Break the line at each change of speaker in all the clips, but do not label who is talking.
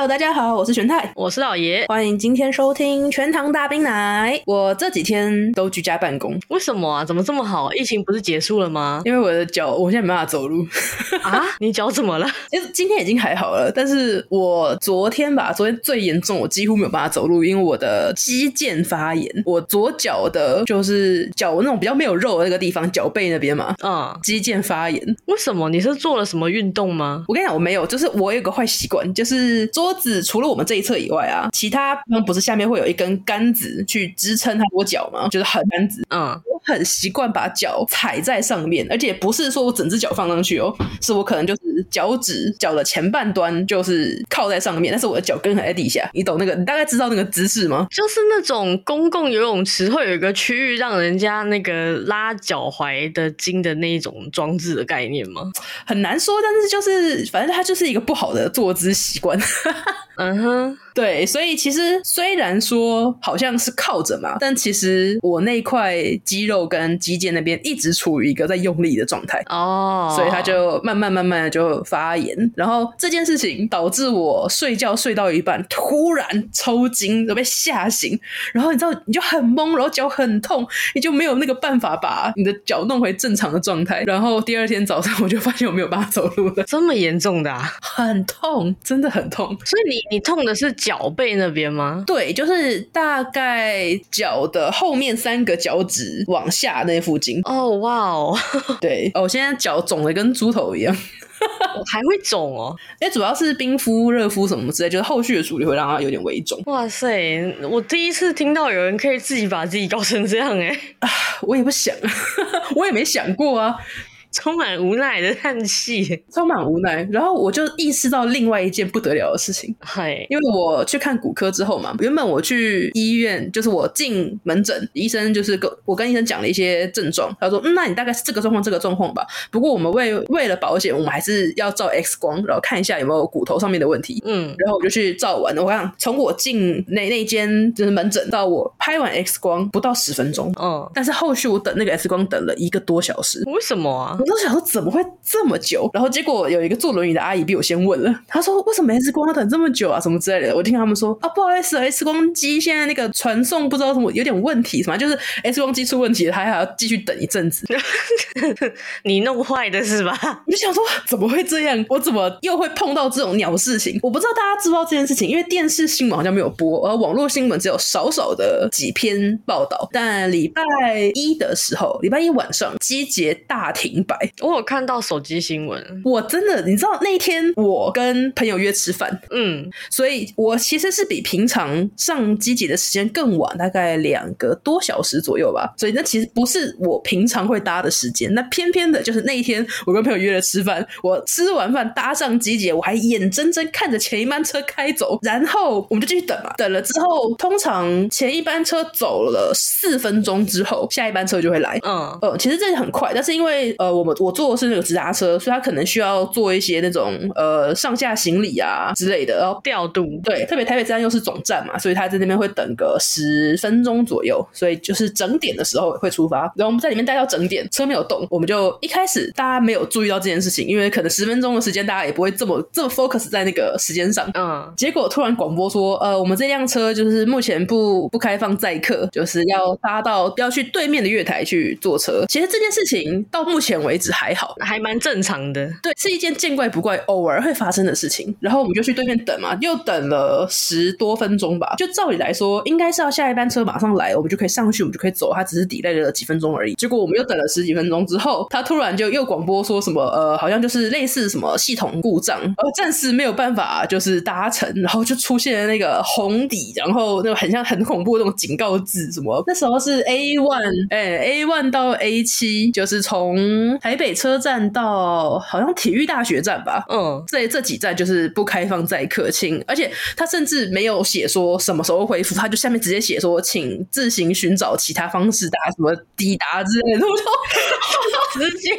Hello，大家好，我是玄太，
我是老爷，
欢迎今天收听全糖大冰奶。我这几天都居家办公，
为什么啊？怎么这么好？疫情不是结束了吗？
因为我的脚，我现在没办法走路
啊。你脚怎么了？
其实今天已经还好了，但是我昨天吧，昨天最严重，我几乎没有办法走路，因为我的肌腱发炎。我左脚的，就是脚那种比较没有肉的那个地方，脚背那边嘛，嗯，肌腱发炎。
为什么？你是做了什么运动吗？
我跟你讲，我没有，就是我有个坏习惯，就是桌子除了我们这一侧以外啊，其他不是下面会有一根杆子去支撑它我脚吗？就是很杆子，嗯，我很习惯把脚踩在上面，而且不是说我整只脚放上去哦，是我可能就是脚趾脚的前半端就是靠在上面，但是我的脚跟还在地下，你懂那个？你大概知道那个姿势吗？
就是那种公共游泳池会有一个区域让人家那个拉脚踝的筋的那一种装置的概念吗？
很难说，但是就是反正它就是一个不好的坐姿习惯。嗯哼。对，所以其实虽然说好像是靠着嘛，但其实我那块肌肉跟肌腱那边一直处于一个在用力的状态哦，oh. 所以它就慢慢慢慢的就发炎，然后这件事情导致我睡觉睡到一半突然抽筋，都被吓醒，然后你知道你就很懵，然后脚很痛，你就没有那个办法把你的脚弄回正常的状态，然后第二天早上我就发现我没有办法走路了，
这么严重的啊？
很痛，真的很痛，
所以你你痛的是。脚背那边吗？
对，就是大概脚的后面三个脚趾往下那附近。
哦，哇哦，
对，哦，我现在脚肿的跟猪头一样，
还会肿哦。
因为主要是冰敷、热敷什么之类，就是后续的处理会让它有点微肿。
哇塞，我第一次听到有人可以自己把自己搞成这样哎！啊，
我也不想，我也没想过啊。
充满无奈的叹气，
充满无奈。然后我就意识到另外一件不得了的事情，
嗨，
因为我去看骨科之后嘛，原本我去医院，就是我进门诊，医生就是跟我跟医生讲了一些症状，他说，嗯，那你大概是这个状况，这个状况吧。不过我们为为了保险，我们还是要照 X 光，然后看一下有没有骨头上面的问题。嗯，然后我就去照完了。我想从我进那那间就是门诊到我拍完 X 光不到十分钟，嗯，但是后续我等那个 X 光等了一个多小时，
为什么啊？
我都想说怎么会这么久？然后结果有一个坐轮椅的阿姨比我先问了，她说：“为什么 X 光要等这么久啊？什么之类的。”我听他们说：“啊，不好意思，X 光机现在那个传送不知道什么有点问题，什么就是 X 光机出问题了，他还要继续等一阵子。”
你弄坏的是吧？
我就想说怎么会这样？我怎么又会碰到这种鸟事情？我不知道大家知不知道这件事情，因为电视新闻好像没有播，而网络新闻只有少少的几篇报道。但礼拜一的时候，礼拜一晚上机捷大停摆。
我有看到手机新闻，
我真的，你知道那一天我跟朋友约吃饭，嗯，所以我其实是比平常上机姐的时间更晚，大概两个多小时左右吧。所以那其实不是我平常会搭的时间，那偏偏的就是那一天我跟朋友约了吃饭，我吃完饭搭上机姐，我还眼睁睁看着前一班车开走，然后我们就继续等嘛。等了之后，通常前一班车走了四分钟之后，下一班车就会来，嗯，呃，其实这很快，但是因为呃，我们我。坐的是那个直达车，所以他可能需要做一些那种呃上下行李啊之类的，然后调度。对，特别台北站又是总站嘛，所以他在那边会等个十分钟左右，所以就是整点的时候会出发。然后我们在里面待到整点，车没有动，我们就一开始大家没有注意到这件事情，因为可能十分钟的时间大家也不会这么这么 focus 在那个时间上。嗯，结果突然广播说，呃，我们这辆车就是目前不不开放载客，就是要搭到要去对面的月台去坐车。其实这件事情到目前为止。还好，
还蛮正常的。
对，是一件见怪不怪、偶尔会发生的事情。然后我们就去对面等嘛，又等了十多分钟吧。就照理来说，应该是要下一班车马上来，我们就可以上去，我们就可以走。他只是 delay 了几分钟而已。结果我们又等了十几分钟之后，他突然就又广播说什么，呃，好像就是类似什么系统故障，呃，暂时没有办法就是搭乘。然后就出现了那个红底，然后那个很像很恐怖的那种警告字，什么那时候是 A one，哎，A one 到 A 七，就是从台北。车站到好像体育大学站吧，嗯，这这几站就是不开放载客，请，而且他甚至没有写说什么时候恢复，他就下面直接写说，请自行寻找其他方式达什么抵达之类的。我说
直接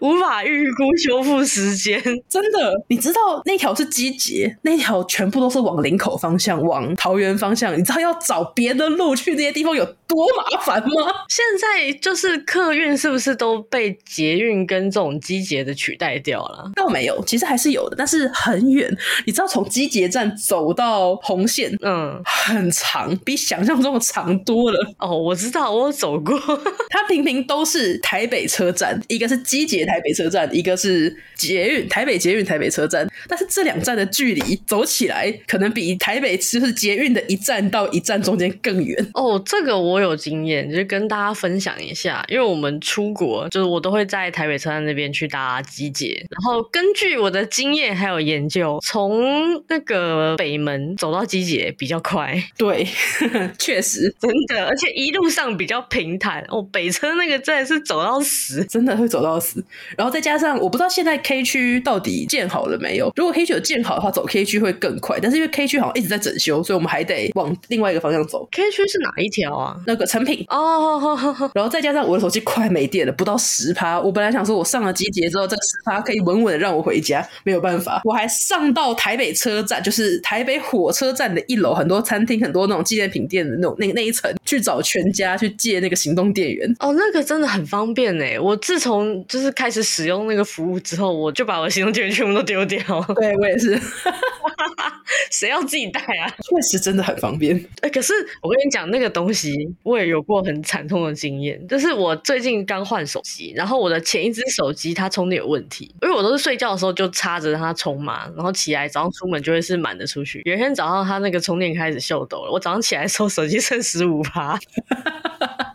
无法预估修复时间。
真的，你知道那条是机捷，那条全部都是往林口方向，往桃园方向。你知道要找别的路去那些地方有多麻烦吗？
现在就是客运是不是都被捷运跟这种机捷的取代掉了？
倒没有，其实还是有的，但是很远。你知道从机捷站走到红线，嗯，很长，比想象中的长多了。
哦，我知道，我有走过。
它平平都是台北车站，一个是机捷台北车站，一个是捷运台北捷运台北车站。但是这两站的距离走起来，可能比台北就是捷运的一站到一站中间更远。
哦，这个我有经验，就是跟大家分享一下。因为我们出国，就是我都会在台北车站那边去搭机捷，然后根据我的经验还有研究，从那个北门走到机捷比较快。
对，确实
真的，而且一路上比较平坦。哦，北车那个真的是走到死，
真的会走到死。然后再加上，我不知道现在 K 区到底建好了没有。如果 K 区有建好的话，走 K 区会更快。但是因为 K 区好像一直在整修，所以我们还得往另外一个方向走。
K 区是哪一条啊？
那个成品
哦。
然后再加上我的手机快没电了，不到十趴。我本来想说，我上了集结之后，这个十趴可以稳稳的让我回家。没有办法，我还上到台北车站，就是台北火车站的一楼，很多餐厅、很多那种纪念品店的那种那那一层，去找全家去借那个行动电源。
哦，那个真的很方便哎！我自从就是开始使用那个服务之后，我就把我的行动电源全部都丢掉。
对，我也是。
谁要自己带啊？
确实真的很方便。
哎、欸，可是我跟你讲，那个东西我也有过很惨痛的经验。就是我最近刚换手机，然后我的前一只手机它充电有问题，因为我都是睡觉的时候就插着让它充嘛，然后起来早上出门就会是满的出去。有一天早上它那个充电开始秀抖了，我早上起来的时候手机剩十五趴。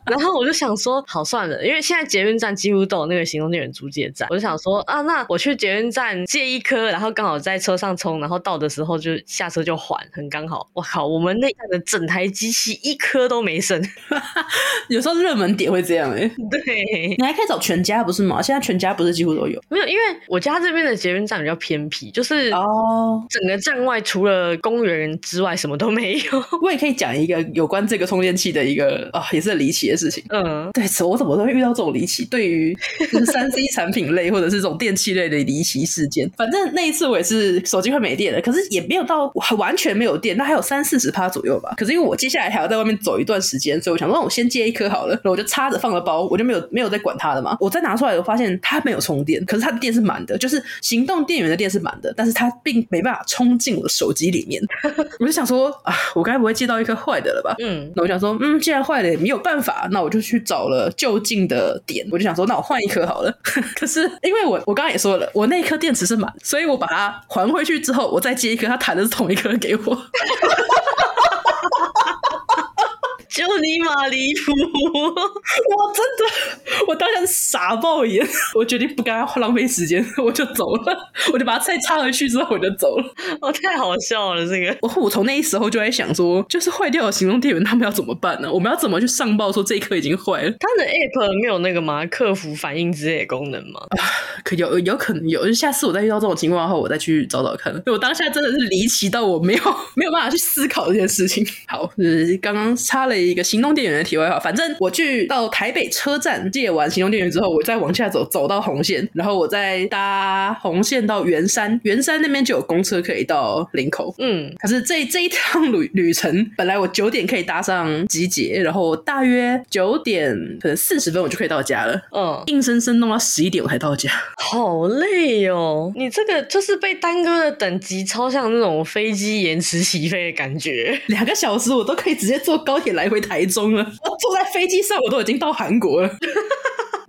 然后我就想说，好算了，因为现在捷运站几乎都有那个行动电源租借站，我就想说啊，那我去捷运站借一颗，然后刚好在车上充，然后到的时候就下车就还，很刚好。我靠，我们那站的整台机器一颗都没剩。
有时候热门点会这样哎、欸。
对，
你还可以找全家不是吗？现在全家不是几乎都有？
没有，因为我家这边的捷运站比较偏僻，就是哦，整个站外除了公园之外什么都没有。
我也可以讲一个有关这个充电器的一个啊、哦，也是很离奇的。事情，嗯，对，我怎么都会遇到这种离奇，对于 就是三 C 产品类或者是这种电器类的离奇事件。反正那一次我也是手机快没电了，可是也没有到完全没有电，那还有三四十趴左右吧。可是因为我接下来还要在外面走一段时间，所以我想说，那我先借一颗好了，然后我就插着放了包，我就没有没有再管它了嘛。我再拿出来，我发现它没有充电，可是它的电是满的，就是行动电源的电是满的，但是它并没办法充进我的手机里面。我就想说啊，我该不会借到一颗坏的了吧？嗯，那我想说，嗯，既然坏了也没有办法。那我就去找了就近的点，我就想说，那我换一颗好了。可是因为我我刚刚也说了，我那颗电池是满，所以我把它还回去之后，我再接一颗，它弹的是同一颗给我。
就你妈离谱！
我真的，我当时傻爆眼，我决定不跟他浪费时间，我就走了。我就把菜插回去之后，我就走了。
哦，太好笑了，这个。
我我从那一时候就在想说，就是坏掉的行动电源，他们要怎么办呢？我们要怎么去上报说这一颗已经坏了？
他的 app 没有那个吗？客服反应之类的功能吗？
啊，可有有可能有。下次我再遇到这种情况后，我再去找找看。我当下真的是离奇到我没有没有办法去思考这件事情。好，就是刚刚插了。一个行动电源的题外话，反正我去到台北车站借完行动电源之后，我再往下走，走到红线，然后我再搭红线到圆山，圆山那边就有公车可以到林口。嗯，可是这这一趟旅旅程，本来我九点可以搭上集结，然后大约九点可能四十分我就可以到家了。嗯，硬生生弄到十一点我才到家，
好累哦！你这个就是被耽搁的等级，超像那种飞机延迟起飞的感觉，
两个小时我都可以直接坐高铁来。回台中了，我坐在飞机上，我都已经到韩国了。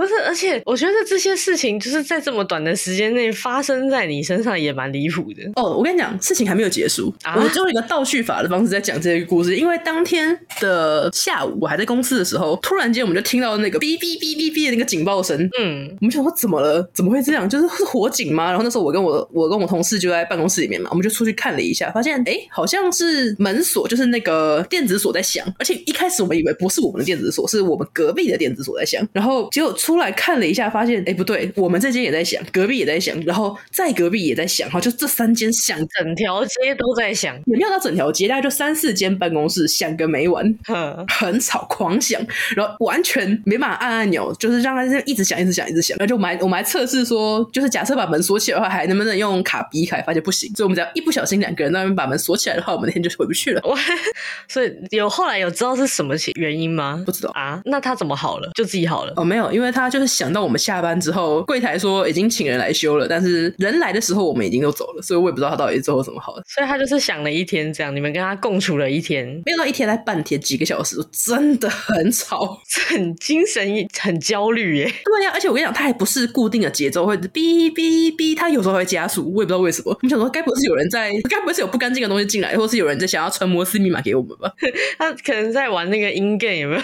不是，而且我觉得这些事情就是在这么短的时间内发生在你身上，也蛮离谱的。
哦，我跟你讲，事情还没有结束，啊、我就用一个倒叙法的方式在讲这个故事。因为当天的下午，我还在公司的时候，突然间我们就听到那个哔哔哔哔哔的那个警报声。嗯，我们想说怎么了？怎么会这样？就是是火警吗？然后那时候我跟我我跟我同事就在办公室里面嘛，我们就出去看了一下，发现哎，好像是门锁，就是那个电子锁在响。而且一开始我们以为不是我们的电子锁，是我们隔壁的电子锁在响。然后结果出来看了一下，发现哎不对，我们这间也在响，隔壁也在响，然后在隔壁也在响，哈，就这三间响，
整条街都在响，
也没有到整条街，大概就三四间办公室响个没完，
呵
很吵，狂响，然后完全没办法按按钮，就是让它一直响，一直响，一直响。然后就我们还我们还测试说，就是假设把门锁起来的话，还能不能用卡逼开？发现不行，所以我们只要一不小心两个人那边把门锁起来的话，我们那天就回不去了。
所以有后来有知道是什么原因吗？
不知道
啊，那他怎么好了？就自己好了？
哦，没有，因为他就是想到我们下班之后，柜台说已经请人来修了，但是人来的时候我们已经都走了，所以我也不知道他到底最后怎么好的。
所以他就是想了一天这样，你们跟他共处了一天，
没有到一天，才半天，几个小时，真的很吵，
很精神，很焦虑耶。
对呀、啊，而且我跟你讲，他还不是固定的节奏，会哔哔哔，他有时候会加速，我也不知道为什么。我们想说，该不是有人在，该不会是有不干净的东西进来，或是有人在想要传摩斯密码给我们吧？
他可能在玩那个 in game 有没有？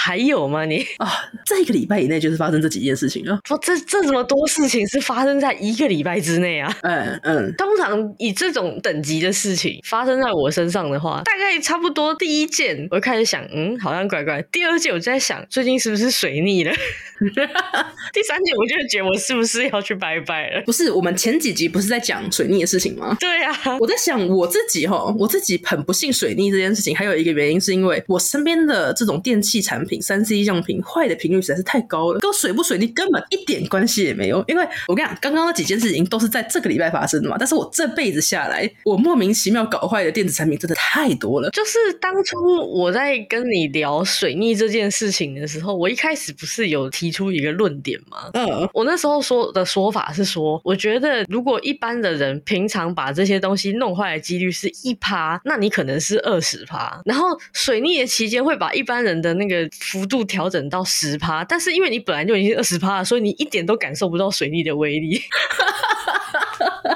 还有吗？你
啊，在一个礼拜以内就是发生这几件事情了。
说这这这么多事情是发生在一个礼拜之内啊？
嗯嗯。
通常以这种等级的事情发生在我身上的话，大概差不多第一件我就开始想，嗯，好像怪怪。第二件我就在想，最近是不是水逆了？第三件我就觉得我是不是要去拜拜了？
不是，我们前几集不是在讲水逆的事情吗？
对啊，
我在想我自己哈，我自己很不信水逆这件事情，还有一个原因是因为我身边的这种电器产品。三 C 样品坏的频率实在是太高了，跟水不水逆根本一点关系也没有。因为我跟你讲，刚刚那几件事情都是在这个礼拜发生的嘛。但是我这辈子下来，我莫名其妙搞坏的电子产品真的太多了。
就是当初我在跟你聊水逆这件事情的时候，我一开始不是有提出一个论点吗？
嗯，
我那时候说的说法是说，我觉得如果一般的人平常把这些东西弄坏的几率是一趴，那你可能是二十趴。然后水逆的期间会把一般人的那个。幅度调整到十趴，但是因为你本来就已经二十趴了，所以你一点都感受不到水逆的威力。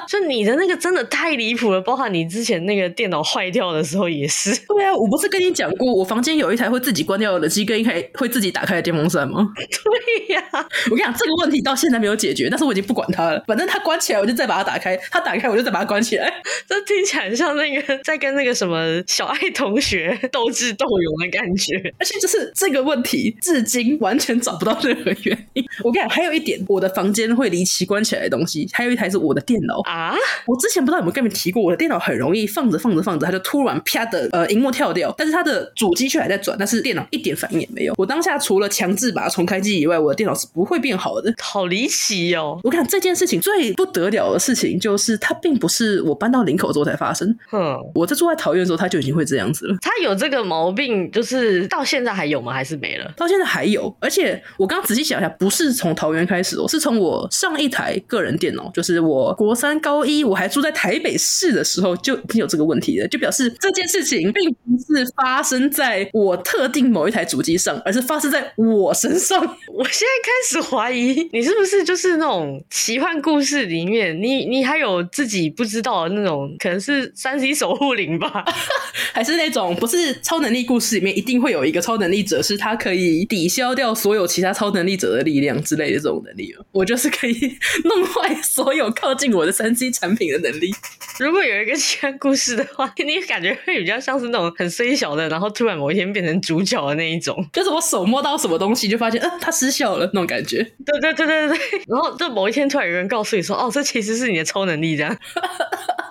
就你的那个真的太离谱了，包含你之前那个电脑坏掉的时候也是。
对啊，我不是跟你讲过，我房间有一台会自己关掉的冷气跟一台会自己打开的电风扇吗？
对呀、啊，
我跟你讲，这个问题到现在没有解决，但是我已经不管它了。反正它关起来，我就再把它打开；它打开，我就再把它关起来。
这听起来很像那个在跟那个什么小爱同学 斗智斗勇的感觉。
而且就是这个问题，至今完全找不到任何原因。我跟你讲，还有一点，我的房间会离奇关起来的东西，还有一台是我的电脑
啊。
我之前不知道有没有跟你们提过，我的电脑很容易放着放着放着，它就突然啪的呃，荧幕跳掉，但是它的主机却还在转，但是电脑一点反应也没有。我当下除了强制把它重开机以外，我的电脑是不会变好的。
好离奇哦！
我看这件事情最不得了的事情，就是它并不是我搬到林口之后才发生。
嗯，
我在住在桃园的时候，它就已经会这样子了。
它有这个毛病，就是到现在还有吗？还是没了？
到现在还有，而且我刚刚仔细想一下，不是从桃园开始哦，是从我上一台个人电脑，就是我国三高一，我还住在台北市的时候就已经有这个问题了，就表示这件事情并不是发生在我特定某一台主机上，而是发生在我身上。
我现在开始怀疑你是不是就是那种奇幻故事里面，你你还有自己不知道的那种，可能是三 C 守护灵吧，
还是那种不是超能力故事里面一定会有一个超能力者，是他可以抵消掉所有其他超能力者的力量之类的这种能力。我就是可以 弄坏所有靠近我的三 C 产品的能力。
如果有一个奇幻故事的话，你感觉会比较像是那种很衰小的，然后突然某一天变成主角的那一种，
就是我手摸到什么东西就发现，嗯、呃，它失效了那种感觉。
对对对对对，然后就某一天突然有人告诉你说，哦，这其实是你的超能力，这样。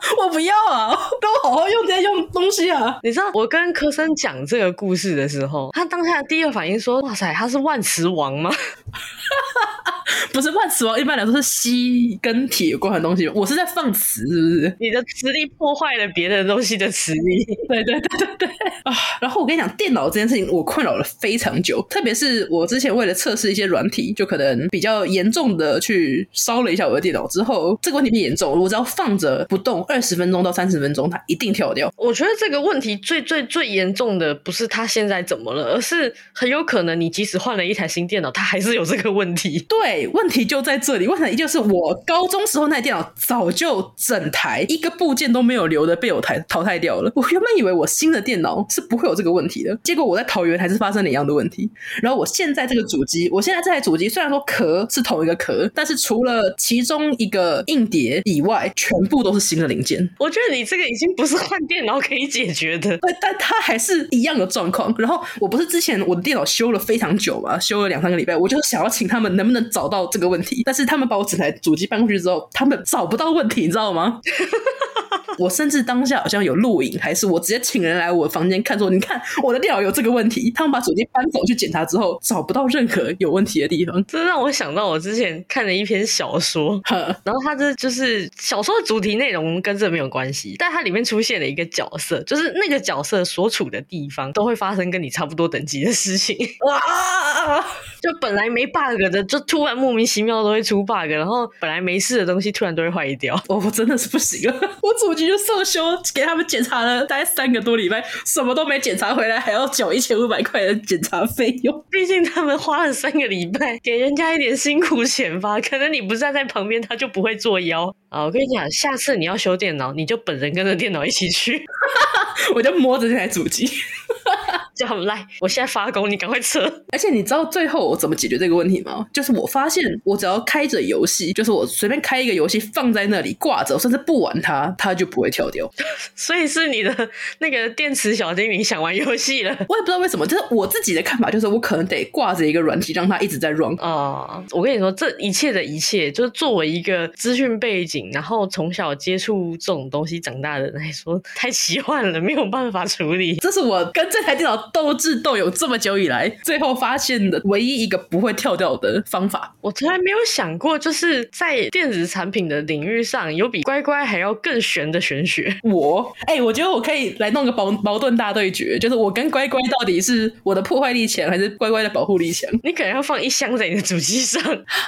我不要啊，都好好用这些用东西啊。
你知道我跟柯森讲这个故事的时候，他当下第一个反应说，哇塞，他是万磁王吗？
不是万磁王，一般来说是吸跟铁有关的东西。我是在放磁，是不是？
你的磁力破坏了别的东西的磁力。
对对对对对啊！然后我跟你讲，电脑这件事情我困扰了非常久，特别是我之前为了测试一些软体，就可能比较严重的去烧了一下我的电脑之后，这个问题变严重。我只要放着不动二十分钟到三十分钟，它一定跳掉。
我觉得这个问题最最最严重的不是它现在怎么了，而是很有可能你即使换了一台新电脑，它还是有这个问题。
对。对，问题就在这里。问题就是我高中时候那台电脑早就整台一个部件都没有留的被我淘淘汰掉了。我原本以为我新的电脑是不会有这个问题的，结果我在桃园还是发生了一样的问题。然后我现在这个主机，我现在这台主机虽然说壳是同一个壳，但是除了其中一个硬碟以外，全部都是新的零件。
我觉得你这个已经不是换电脑可以解决的。
对，但它还是一样的状况。然后我不是之前我的电脑修了非常久嘛，修了两三个礼拜，我就是想要请他们能不能找到这个问题，但是他们把我整台主机搬过去之后，他们找不到问题，你知道吗？我甚至当下好像有录影，还是我直接请人来我房间看，说你看我的电脑有这个问题。他们把手机搬走去检查之后，找不到任何有问题的地方。
这让我想到我之前看了一篇小说，然后它这就是小说的主题内容跟这没有关系，但它里面出现了一个角色，就是那个角色所处的地方都会发生跟你差不多等级的事情。哇！就本来没 bug 的，就突然莫名其妙都会出 bug，然后本来没事的东西突然都会坏掉。
哦，我真的是不行了，我主机就送修，给他们检查了大概三个多礼拜，什么都没检查回来，还要缴一千五百块的检查费用。
毕竟他们花了三个礼拜，给人家一点辛苦钱吧。可能你不站在旁边，他就不会作妖啊。我跟你讲，下次你要修电脑，你就本人跟着电脑一起去，
我就摸着这台主机。
就很赖，我现在发功，你赶快撤。
而且你知道最后我怎么解决这个问题吗？就是我发现，我只要开着游戏，就是我随便开一个游戏放在那里挂着，甚至不玩它，它就不会跳掉。
所以是你的那个电池小精灵想玩游戏了。
我也不知道为什么，就是我自己的看法，就是我可能得挂着一个软体，让它一直在 run。
啊、uh，我跟你说，这一切的一切，就是作为一个资讯背景，然后从小接触这种东西长大的人来说，太奇幻了，没有办法处理。
这是我跟这台电脑。斗智斗勇这么久以来，最后发现的唯一一个不会跳掉的方法，
我从来没有想过，就是在电子产品的领域上有比乖乖还要更玄的玄学。
我，哎、欸，我觉得我可以来弄个矛矛盾大对决，就是我跟乖乖到底是我的破坏力强，还是乖乖的保护力强？
你可能要放一箱在你的主机上。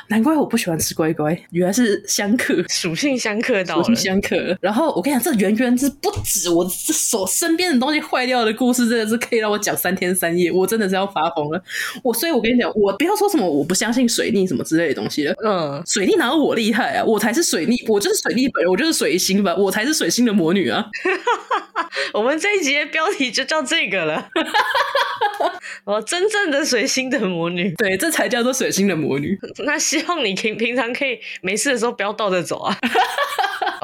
难怪我不喜欢吃乖乖，原来是相克，
属性相克到了，
属性相克。然后我跟你讲，这圆圆是不止我这手身边的东西坏掉的故事，真的是可以让我讲。三天三夜，我真的是要发疯了。我所以，我跟你讲，我不要说什么我不相信水逆什么之类的东西了。嗯，水逆哪有我厉害啊？我才是水逆，我就是水逆本人，我就是水星吧，我才是水星的魔女啊！
我们这一集的标题就叫这个了。我真正的水星的魔女，
对，这才叫做水星的魔女。
那希望你平平常可以没事的时候不要倒着走啊。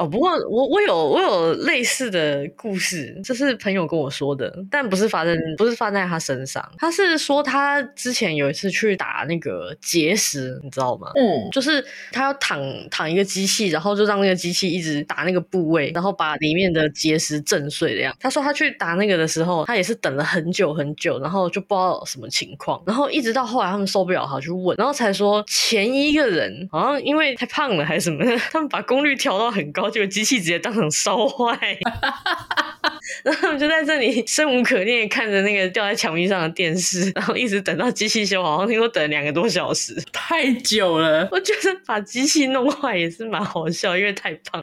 哦，不过我我有我有类似的故事，这是朋友跟我说的，但不是发生不是发生在他身上。他是说他之前有一次去打那个结石，你知道吗？嗯，就是他要躺躺一个机器，然后就让那个机器一直打那个部位，然后把里面的结石震碎的样。他说他去打那个的时候，他也是等了很久很久，然后就不知道什么情况，然后一直到后来他们受不了，他去问，然后才说前一个人好像因为太胖了还是什么，他们把功率调到很高。这个机器直接当场烧坏，然后我们就在这里生无可恋，看着那个掉在墙壁上的电视，然后一直等到机器修好，好像听说等了两个多小时，
太久了。
我觉得把机器弄坏也是蛮好笑，因为太胖。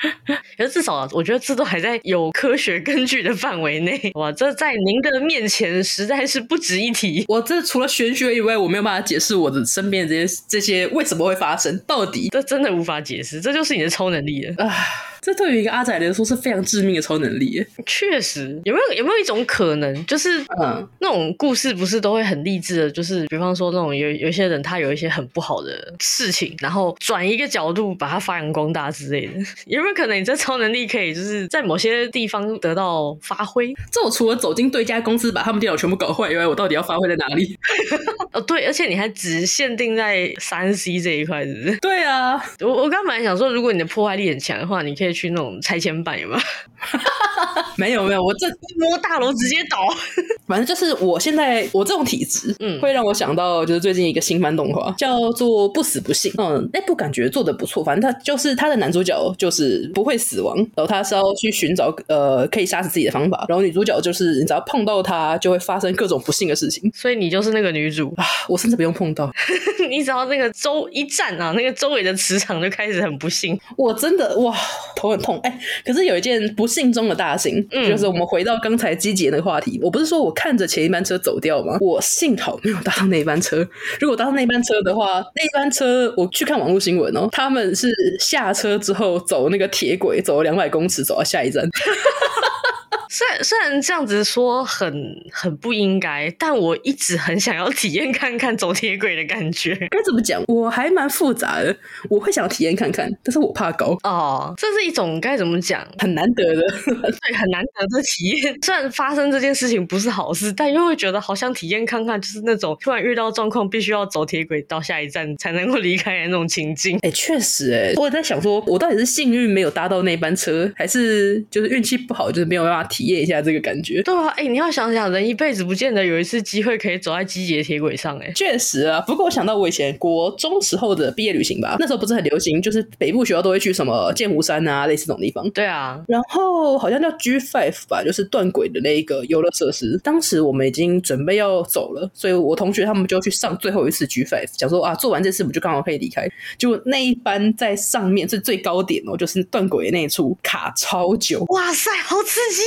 可是至少我觉得这都还在有科学根据的范围内。哇，这在您的面前实在是不值一提。
我这除了玄学以外，我没有办法解释我的身边的这些这些为什么会发生，到底
这真的无法解释，这就是你的超能力了。唉。
这对于一个阿仔来说是非常致命的超能力。
确实，有没有有没有一种可能，就是嗯，那种故事不是都会很励志的，就是比方说那种有有些人他有一些很不好的事情，然后转一个角度把它发扬光大之类的。有没有可能你这超能力可以就是在某些地方得到发挥？
这我除了走进对家公司把他们电脑全部搞坏以外，我到底要发挥在哪里？
哦，对，而且你还只限定在三 C 这一块，是不是？
对啊，
我我刚本来想说，如果你的破坏力很强的话，你可以。去那种拆迁办有吗？
没有 没有，我这
一摸大楼直接倒。
反正就是我现在我这种体质，嗯，会让我想到就是最近一个新番动画叫做《不死不幸》。嗯，那部感觉做的不错。反正他就是他的男主角就是不会死亡，然后他是要去寻找呃可以杀死自己的方法。然后女主角就是你只要碰到他就会发生各种不幸的事情。
所以你就是那个女主
啊？我甚至不用碰到，
你只要那个周一站啊，那个周围的磁场就开始很不幸。
我真的哇，头很痛哎、欸。可是有一件不幸中的大幸，嗯，就是我们回到刚才积极那个话题。我不是说我看着前一班车走掉吗？我幸好没有搭上那班车。如果搭上那班车的话，那班车我去看网络新闻哦，他们是下车之后走那个铁轨，走了两百公尺走到下一站。
虽然虽然这样子说很很不应该，但我一直很想要体验看看走铁轨的感觉。
该怎么讲？我还蛮复杂的，我会想体验看看，但是我怕高
哦。这是一种该怎么讲？
很难得的，
对，很难得的体验。虽然发生这件事情不是好事，但又会觉得好像体验看看，就是那种突然遇到状况，必须要走铁轨到下一站才能够离开的那种情境。
哎，确实，哎，我在想说，我到底是幸运没有搭到那班车，还是就是运气不好，就是没有办法体验一下这个感觉。
对啊，哎、欸，你要想想，人一辈子不见得有一次机会可以走在机捷铁轨上，哎，
确实啊。不过我想到我以前国中时候的毕业旅行吧，那时候不是很流行，就是北部学校都会去什么剑湖山啊，类似这种地方。
对啊，
然后好像叫 G Five 吧，就是断轨的那一个游乐设施。当时我们已经准备要走了，所以我同学他们就去上最后一次 G Five，想说啊，做完这次我们就刚好可以离开。就那一班在上面是最高点哦，就是断轨那一处卡超久。
哇塞，好刺激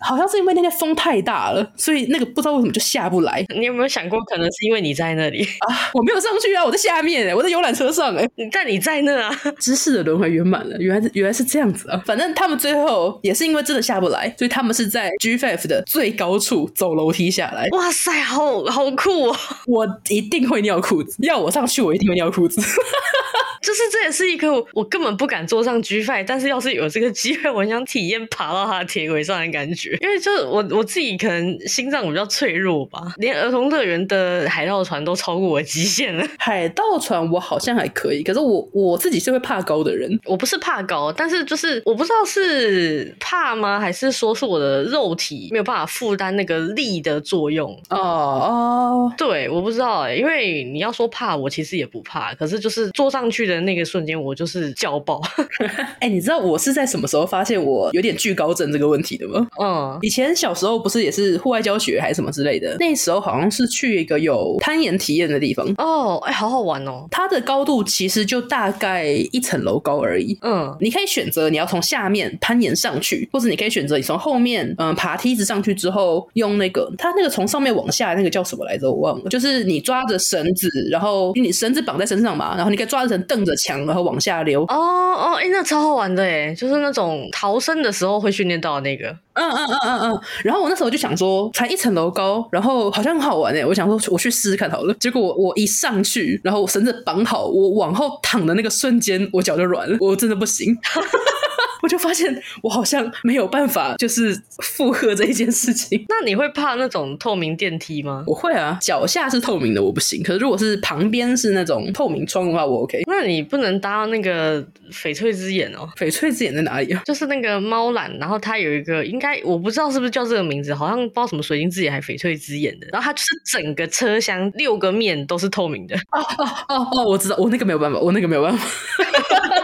好像是因为那天风太大了，所以那个不知道为什么就下不来。
你有没有想过，可能是因为你在那里
啊？我没有上去啊，我在下面哎，我在游览车上哎。
但你在那啊？
知识的轮回圆满了，原来原来是这样子啊。反正他们最后也是因为真的下不来，所以他们是在 G5 的最高处走楼梯下来。
哇塞，好好酷哦！
我一定会尿裤子，要我上去，我一定会尿裤子。
就是这也是一个我根本不敢坐上 G5，但是要是有这个机会，我想体验爬到它的铁轨上的感觉。因为就是我我自己可能心脏比较脆弱吧，连儿童乐园的海盗船都超过我极限了。
海盗船我好像还可以，可是我我自己是会怕高的人。
我不是怕高，但是就是我不知道是怕吗，还是说是我的肉体没有办法负担那个力的作用。
哦哦，
对，我不知道哎、欸，因为你要说怕，我其实也不怕，可是就是坐上去的。那个瞬间，我就是叫爆。
哎、欸，你知道我是在什么时候发现我有点惧高症这个问题的吗？
嗯，
以前小时候不是也是户外教学还是什么之类的，那时候好像是去一个有攀岩体验的地方。
哦，哎、欸，好好玩哦。
它的高度其实就大概一层楼高而已。
嗯，
你可以选择你要从下面攀岩上去，或者你可以选择你从后面嗯爬梯子上去之后，用那个它那个从上面往下那个叫什么来着？我忘了。就是你抓着绳子，然后你绳子绑在身上嘛，然后你可以抓着绳蹬着墙，然后往下溜。
哦哦，哎，那超好玩的哎，就是那种逃生的时候会训练到的那个。
嗯嗯嗯嗯嗯。然后我那时候就想说，才一层楼高，然后好像很好玩哎，我想说我去试试看好了。结果我我一上去，然后我绳子绑好，我往后躺的那个瞬间，我脚就软了，我真的不行。我就发现我好像没有办法，就是负荷这一件事情。
那你会怕那种透明电梯吗？
我会啊，脚下是透明的，我不行。可是如果是旁边是那种透明窗的话，我 OK。
那你不能搭那个翡翠之眼哦。
翡翠之眼在哪里啊？
就是那个猫缆，然后它有一个，应该我不知道是不是叫这个名字，好像不知道什么水晶之眼还是翡翠之眼的。然后它就是整个车厢六个面都是透明的。
哦哦哦哦，我知道，我那个没有办法，我那个没有办法。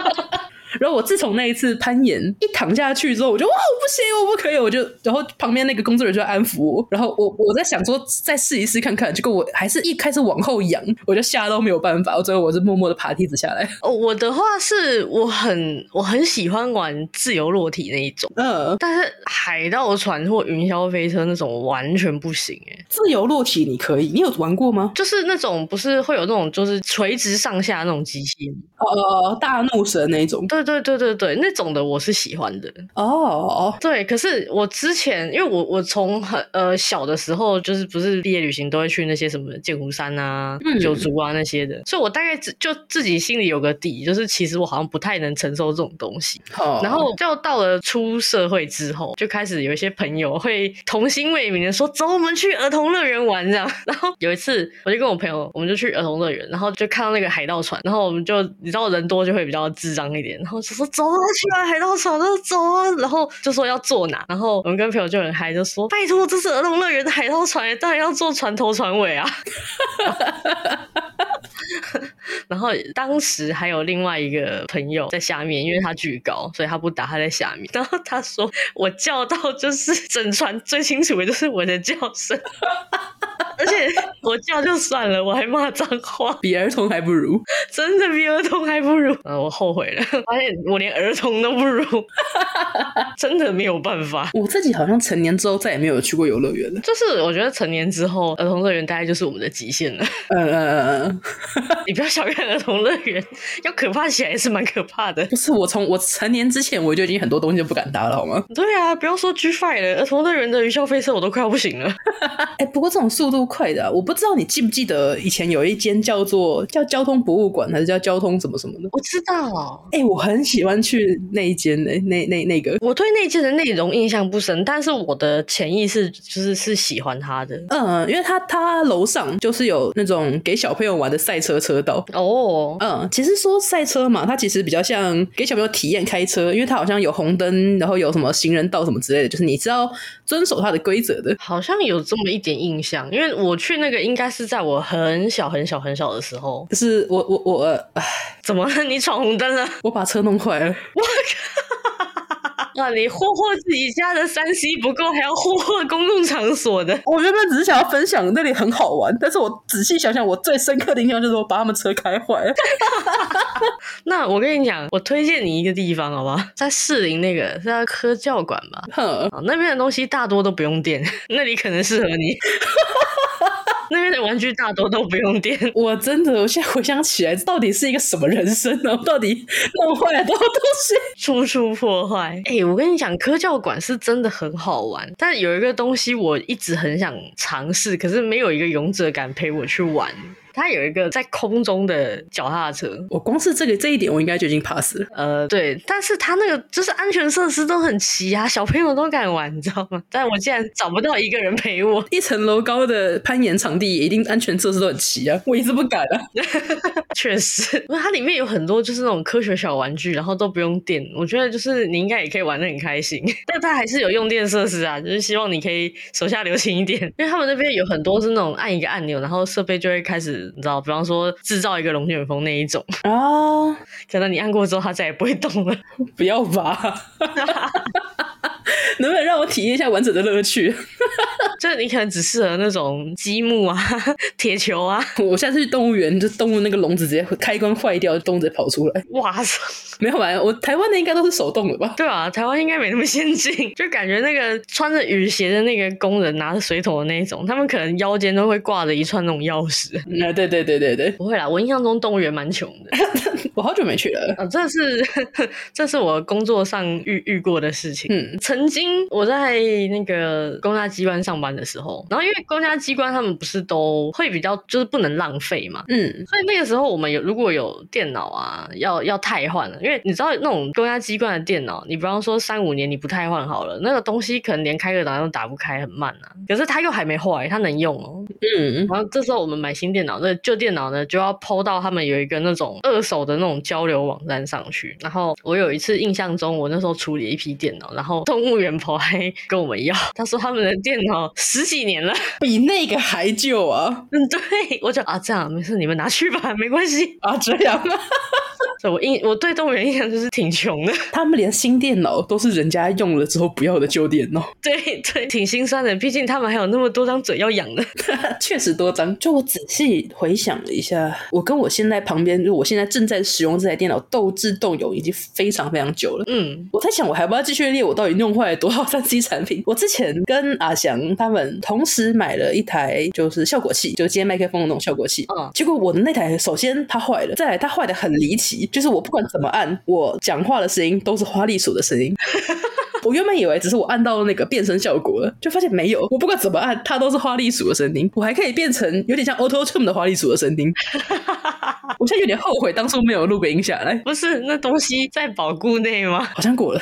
然后我自从那一次攀岩一躺下去之后，我就哇，我不行，我不可以，我就然后旁边那个工作人员就安抚我，然后我我在想说再试一试看看，结果我还是一开始往后仰，我就吓到没有办法，我最后我是默默的爬梯子下来。
哦，我的话是我很我很喜欢玩自由落体那一种，
嗯，
但是海盗船或云霄飞车那种完全不行哎。
自由落体你可以，你有玩过吗？
就是那种不是会有那种就是垂直上下那种机器
哦哦哦，大怒神那种，
对。对对对对对，那种的我是喜欢的
哦。Oh.
对，可是我之前因为我我从很呃小的时候就是不是毕业旅行都会去那些什么剑湖山啊、嗯、九族啊那些的，所以我大概就自己心里有个底，就是其实我好像不太能承受这种东西。
Oh.
然后就到了出社会之后，就开始有一些朋友会童心未泯的说：“走，我们去儿童乐园玩。”这样。然后有一次，我就跟我朋友，我们就去儿童乐园，然后就看到那个海盗船，然后我们就你知道人多就会比较智障一点，然后。就说走啊，去玩海盗船，就走啊，然后就说要坐哪，然后我们跟朋友就很嗨，就说拜托，这是儿童乐园的海盗船，当然要坐船头船尾啊。然后当时还有另外一个朋友在下面，因为他巨高，所以他不打，他在下面。然后他说我叫到就是 整船最清楚的就是我的叫声，而且。我叫就算了，我还骂脏话，
比儿童还不如，
真的比儿童还不如。嗯，我后悔了，发现我连儿童都不如，真的没有办法。
我自己好像成年之后再也没有去过游乐园了。
就是我觉得成年之后，儿童乐园大概就是我们的极限了。
嗯嗯嗯嗯，
你不要小看儿童乐园，要可怕起来也是蛮可怕的。
不是我从我成年之前我就已经很多东西都不敢搭了，好吗？
对啊，不要说 GFI 了，儿童乐园的云霄飞车我都快要不行了。
哎、欸，不过这种速度快的、啊，我不知道你记不记得以前有一间叫做叫交通博物馆，还是叫交通什么什么的？
我知道，
哎、欸，我很喜欢去那一间诶、欸，那那那个，
我对那间的内容印象不深，但是我的潜意识就是是喜欢它的。
嗯，因为它它楼上就是有那种给小朋友玩的赛车车道
哦。
嗯，其实说赛车嘛，它其实比较像给小朋友体验开车，因为它好像有红灯，然后有什么行人道什么之类的，就是你知道遵守它的规则的。
好像有这么一点印象，因为我去那个应该是在我很小很小很小的时候。
就是我我我，哎，
怎么了？你闯红灯了？
我把车弄坏了。我
靠！啊！你霍霍自己家的三 C 不够，还要霍霍公共场所的。
我原本只是想要分享那里很好玩，但是我仔细想想，我最深刻的印象就是我把他们车开坏了。
那我跟你讲，我推荐你一个地方，好不好？在士林那个是叫科教馆吧？
哼，
那边的东西大多都不用电，那里可能适合你。那边的玩具大多都不用电，
我真的，我现在回想起来，到底是一个什么人生呢？到底弄坏了多少东西，
处处破坏。哎、欸，我跟你讲，科教馆是真的很好玩，但有一个东西我一直很想尝试，可是没有一个勇者敢陪我去玩。它有一个在空中的脚踏车，
我光是这个这一点，我应该就已经 pass 了。
呃，对，但是它那个就是安全设施都很齐啊，小朋友都敢玩，你知道吗？但我竟然找不到一个人陪我。
一层楼高的攀岩场地，也一定安全设施都很齐啊，我一直不敢啊。
确实，因为它里面有很多就是那种科学小玩具，然后都不用电，我觉得就是你应该也可以玩的很开心。但它还是有用电设施啊，就是希望你可以手下留情一点，因为他们那边有很多是那种按一个按钮，然后设备就会开始。你知道，比方说制造一个龙卷风那一种
啊，
可能你按过之后，它再也不会动了。
不要吧。能不能让我体验一下完整的乐趣？
就是你可能只适合那种积木啊、铁球啊。
我下次去动物园，就动物那个笼子直接开关坏掉，动物直接跑出来。
哇塞，
没有玩，我台湾的应该都是手动的吧？
对啊，台湾应该没那么先进。就感觉那个穿着雨鞋的那个工人拿着水桶的那一种，他们可能腰间都会挂着一串那种钥匙。
啊，对对对对对，
不会啦，我印象中动物园蛮穷的。
我好久没去了。
啊，这是这是我工作上遇遇过的事情。
嗯，
曾经。我在那个公家机关上班的时候，然后因为公家机关他们不是都会比较就是不能浪费嘛，
嗯，
所以那个时候我们有如果有电脑啊要要汰换了，因为你知道那种公家机关的电脑，你比方说三五年你不汰换好了，那个东西可能连开个档都打不开，很慢啊。可是它又还没坏，它能用哦。
嗯，
然后这时候我们买新电脑，那旧电脑呢就要 PO 到他们有一个那种二手的那种交流网站上去。然后我有一次印象中，我那时候处理一批电脑，然后动物园。跑来跟我们要，他说他们的电脑十几年了，
比那个还旧啊！
嗯，对，我就啊，这样没事，你们拿去吧，没关系
啊，这样啊。
所以我印我对动物园印象就是挺穷的，
他们连新电脑都是人家用了之后不要的旧电脑，
对对，挺心酸的，毕竟他们还有那么多张嘴要养的，
确实多张。就我仔细回想了一下，我跟我现在旁边，就我现在正在使用这台电脑斗智斗勇已经非常非常久了。
嗯，
我在想，我还不要继续列我到底弄坏了多少三 C 产品。我之前跟阿翔他们同时买了一台，就是效果器，就接麦克风的那种效果器。
嗯，
结果我的那台首先它坏了，再来它坏的很离奇。就是我不管怎么按，我讲话的声音都是花栗鼠的声音。我原本以为只是我按到那个变声效果了，就发现没有。我不管怎么按，它都是花栗鼠的声音。我还可以变成有点像 Auto Tune 的花栗鼠的声音。我现在有点后悔当初没有录个音下来。
不是，那东西在保固内吗？
好像过了。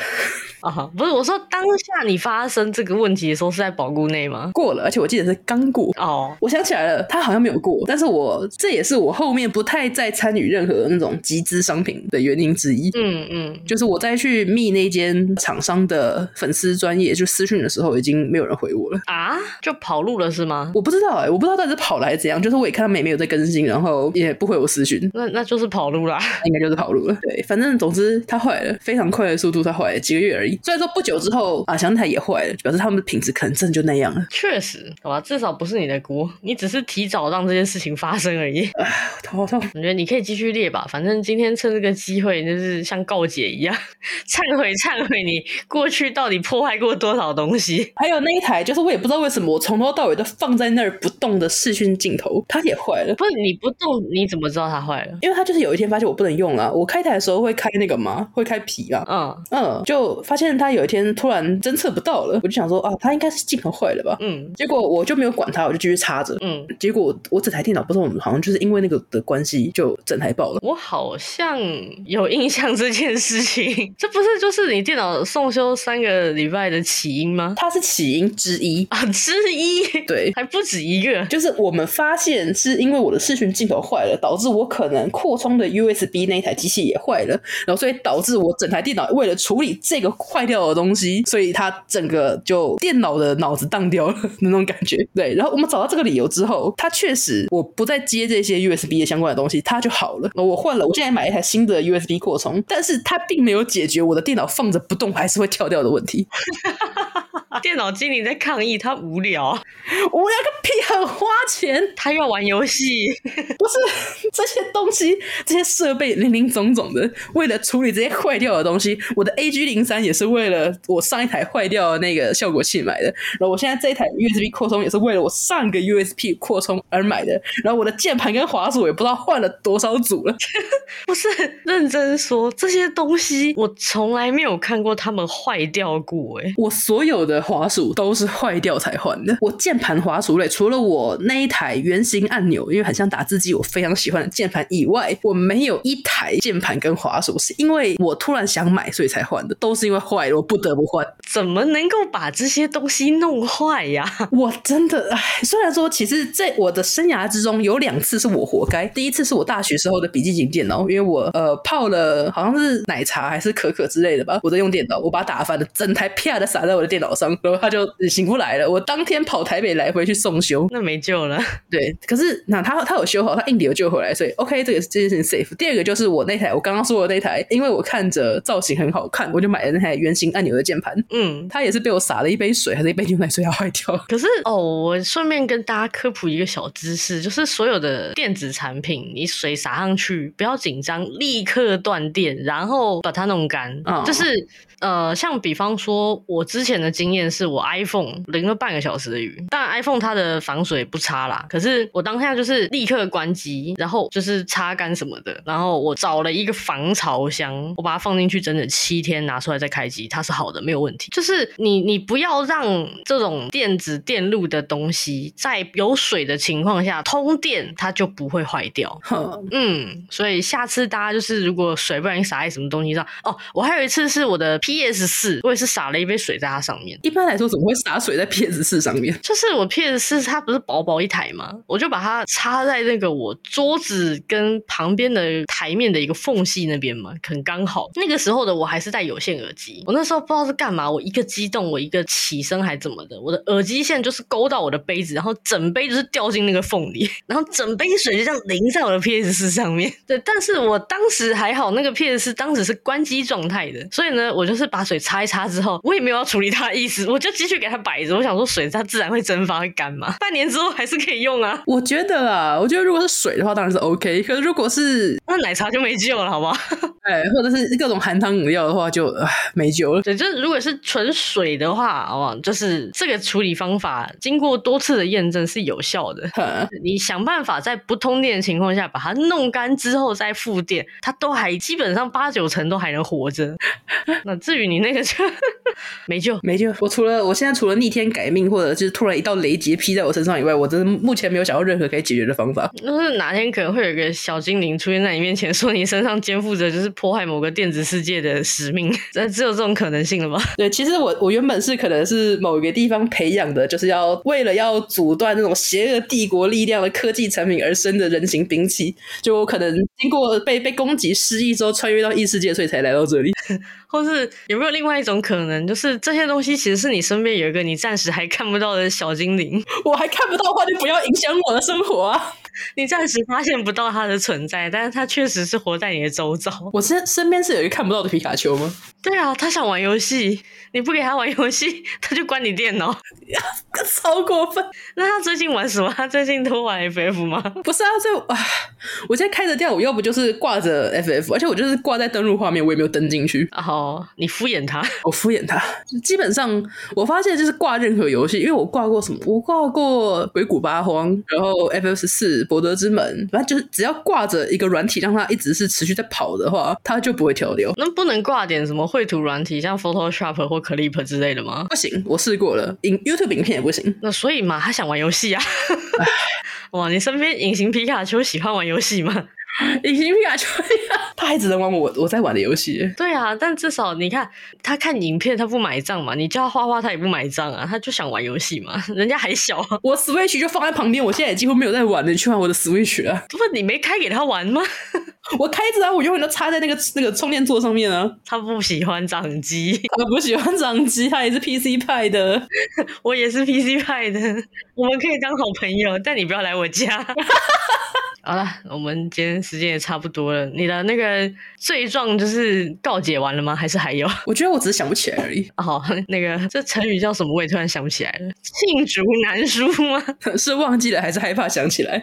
啊，不是，我说当下你发生这个问题的时候是在保固内吗？
过了，而且我记得是刚过。
哦，
我想起来了，他好像没有过，但是我这也是我后面不太再参与任何那种集资商品的原因之一。
嗯嗯，
就是我在去密那间厂商的粉丝专业就私讯的时候，已经没有人回我了
啊，就跑路了是吗？
我不知道哎、欸，我不知道到底是跑了还是怎样。就是我也看他们也没有在更新，然后也不回我私讯，
那那就是跑路啦，
应该就是跑路了。对，反正总之他坏了，非常快的速度他坏了，几个月而已。已。虽然说不久之后啊，小那台也坏了，表示他们的品质可能真的就那样了。
确实，好吧，至少不是你的锅，你只是提早让这件事情发生而已。
啊，头好痛！
我觉得你可以继续列吧，反正今天趁这个机会，就是像告解一样，忏悔忏悔你过去到底破坏过多少东西。
还有那一台，就是我也不知道为什么我从头到尾都放在那儿不动的视讯镜头，它也坏了。
不是你不动，你怎么知道它坏了？
因为它就是有一天发现我不能用了。我开台的时候会开那个吗？会开皮啊？嗯嗯，就发现它有一天突然侦测不到了，我就想说啊，它应该是镜头坏了吧？嗯，结果我就没有管它，我就继续插着。嗯，结果我整台电脑不知道我们好像就是因为那个的关系，就整台爆了。
我好像有印象这件事情，这不是就是你电脑送修三个礼拜的起因吗？
它是起因之一
啊，之一，
对，
还不止一个。
就是我们发现是因为我的视讯镜头坏了，导致我可能扩充的 USB 那一台机器也坏了，然后所以导致我整台电脑为了处理这个坏掉的东西，所以它整个就电脑的脑子荡掉了那种感觉。对，然后我们找到这个理由之后，它确实我不再接这些 USB 的相关的东西，它就好了。我换了，我现在买一台新的 USB 扩充，但是它并没有解决我的电脑放着不动还是会跳掉的问题。
电脑精灵在抗议，他无聊，
无聊个屁，很花钱，
他要玩游戏，
不是这些东西，这些设备零零总总的，为了处理这些坏掉的东西，我的 AG 零三也是为了我上一台坏掉的那个效果器买的，然后我现在这一台 USB 扩充也是为了我上个 USB 扩充而买的，然后我的键盘跟滑鼠也不知道换了多少组了，
不是认真说这些东西，我从来没有看过他们坏掉过，哎，
我所有的。滑鼠都是坏掉才换的。我键盘滑鼠类，除了我那一台圆形按钮，因为很像打字机，我非常喜欢的键盘以外，我没有一台键盘跟滑鼠是因为我突然想买，所以才换的，都是因为坏了，我不得不换。
怎么能够把这些东西弄坏呀？
我真的，唉，虽然说其实在我的生涯之中有两次是我活该，第一次是我大学时候的笔记型电脑，因为我呃泡了好像是奶茶还是可可之类的吧，我在用电脑，我把它打翻了，整台啪的洒在我的电脑上。然后他就醒不来了，我当天跑台北来回去送修，
那没救了。
对，可是那他他有修好，他硬底有救回来，所以 OK，这个这件事情 safe。第二个就是我那台我刚刚说的那台，因为我看着造型很好看，我就买了那台圆形按钮的键盘。嗯，它也是被我洒了一杯水还是一杯牛奶水要坏掉。
可是哦，我顺便跟大家科普一个小知识，就是所有的电子产品，你水洒上去不要紧张，立刻断电，然后把它弄干。嗯，就是。呃，像比方说，我之前的经验是我 iPhone 淋了半个小时的雨，但 iPhone 它的防水不差啦，可是我当下就是立刻关机，然后就是擦干什么的，然后我找了一个防潮箱，我把它放进去整整七天，拿出来再开机，它是好的，没有问题。就是你你不要让这种电子电路的东西在有水的情况下通电，它就不会坏掉。嗯，所以下次大家就是如果水不小心洒在什么东西上，哦，我还有一次是我的。PS 四，我也是洒了一杯水在它上面。
一般来说，怎么会洒水在 PS 四上面？
就是我 PS 四它不是薄薄一台吗？我就把它插在那个我桌子跟旁边的台面的一个缝隙那边嘛，很刚好。那个时候的我还是戴有线耳机，我那时候不知道是干嘛，我一个激动，我一个起身还怎么的，我的耳机线就是勾到我的杯子，然后整杯就是掉进那个缝里，然后整杯水就这样淋在我的 PS 四上面。对，但是我当时还好，那个 PS 四当时是关机状态的，所以呢，我就是。是把水擦一擦之后，我也没有要处理它的意思，我就继续给它摆着。我想说，水它自然会蒸发会干嘛，半年之后还是可以用啊。
我觉得啊，我觉得如果是水的话，当然是 OK。可是如果是
那奶茶就没救了，好不好？
哎，或者是各种含糖饮料的话就，没救了。
对，就是如果是纯水的话，好不好？就是这个处理方法经过多次的验证是有效的。呵你想办法在不通电的情况下把它弄干之后再复电，它都还基本上八九成都还能活着。那这。至于你那个就 没救，
没救。我除了我现在除了逆天改命，或者就是突然一道雷劫劈在我身上以外，我真的目前没有想到任何可以解决的方法。
就是哪天可能会有一个小精灵出现在你面前，说你身上肩负着就是破坏某个电子世界的使命，这只有这种可能性了吧？
对，其实我我原本是可能是某一个地方培养的，就是要为了要阻断那种邪恶帝国力量的科技产品而生的人形兵器，就我可能经过被被攻击失忆之后，穿越到异世界，所以才来到这里。
或是有没有另外一种可能，就是这些东西其实是你身边有一个你暂时还看不到的小精灵，
我还看不到的话，就不要影响我的生活啊。
你暂时发现不到它的存在，但是它确实是活在你的周遭。
我身身边是有一个看不到的皮卡丘吗？
对啊，他想玩游戏，你不给他玩游戏，他就关你电脑，
超过分。
那他最近玩什么？他最近都玩 FF 吗？
不是啊，这啊，我现在开着电脑，我要不就是挂着 FF，而且我就是挂在登录画面，我也没有登进去。
哦，你敷衍他，
我敷衍他。基本上，我发现就是挂任何游戏，因为我挂过什么，我挂过《鬼谷八荒》，然后 FF 十四、博德之门，反正就是只要挂着一个软体，让它一直是持续在跑的话，它就不会跳流。
那不能挂点什么绘图软体，像 Photoshop 或 Clip 之类的吗？
不行，我试过了，影 YouTube 影片也不行。
那所以嘛，他想玩游戏啊。哇，你身边隐形皮卡丘喜欢玩游戏吗？
隐形皮卡丘，他还只能玩我我在玩的游戏。
对啊，但至少你看他看影片，他不买账嘛。你叫他画画，他也不买账啊。他就想玩游戏嘛。人家还小，
我 Switch 就放在旁边，我现在也几乎没有在玩了。你去玩我的 Switch 啊？
不，你没开给他玩吗？
我开着啊，我永远都插在那个那个充电座上面啊。
他不喜欢掌机，
他不喜欢掌机，他也是 PC 派的，
我也是 PC 派的，我们可以当好朋友，但你不要来我家。好了，我们今天时间也差不多了。你的那个罪状就是告解完了吗？还是还有？
我觉得我只是想不起来而已。
哦，那个这成语叫什么？我也突然想不起来了。罄竹难书吗？
是忘记了还是害怕想起来？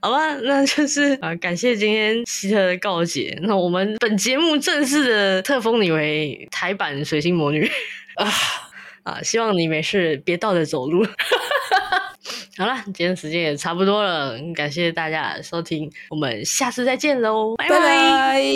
好吧，那就是啊，感谢今天希特的告解。那我们本节目正式的特封你为台版水星魔女啊啊！希望你没事别倒着走路。好了，今天时间也差不多了，感谢大家收听，我们下次再见喽，拜拜。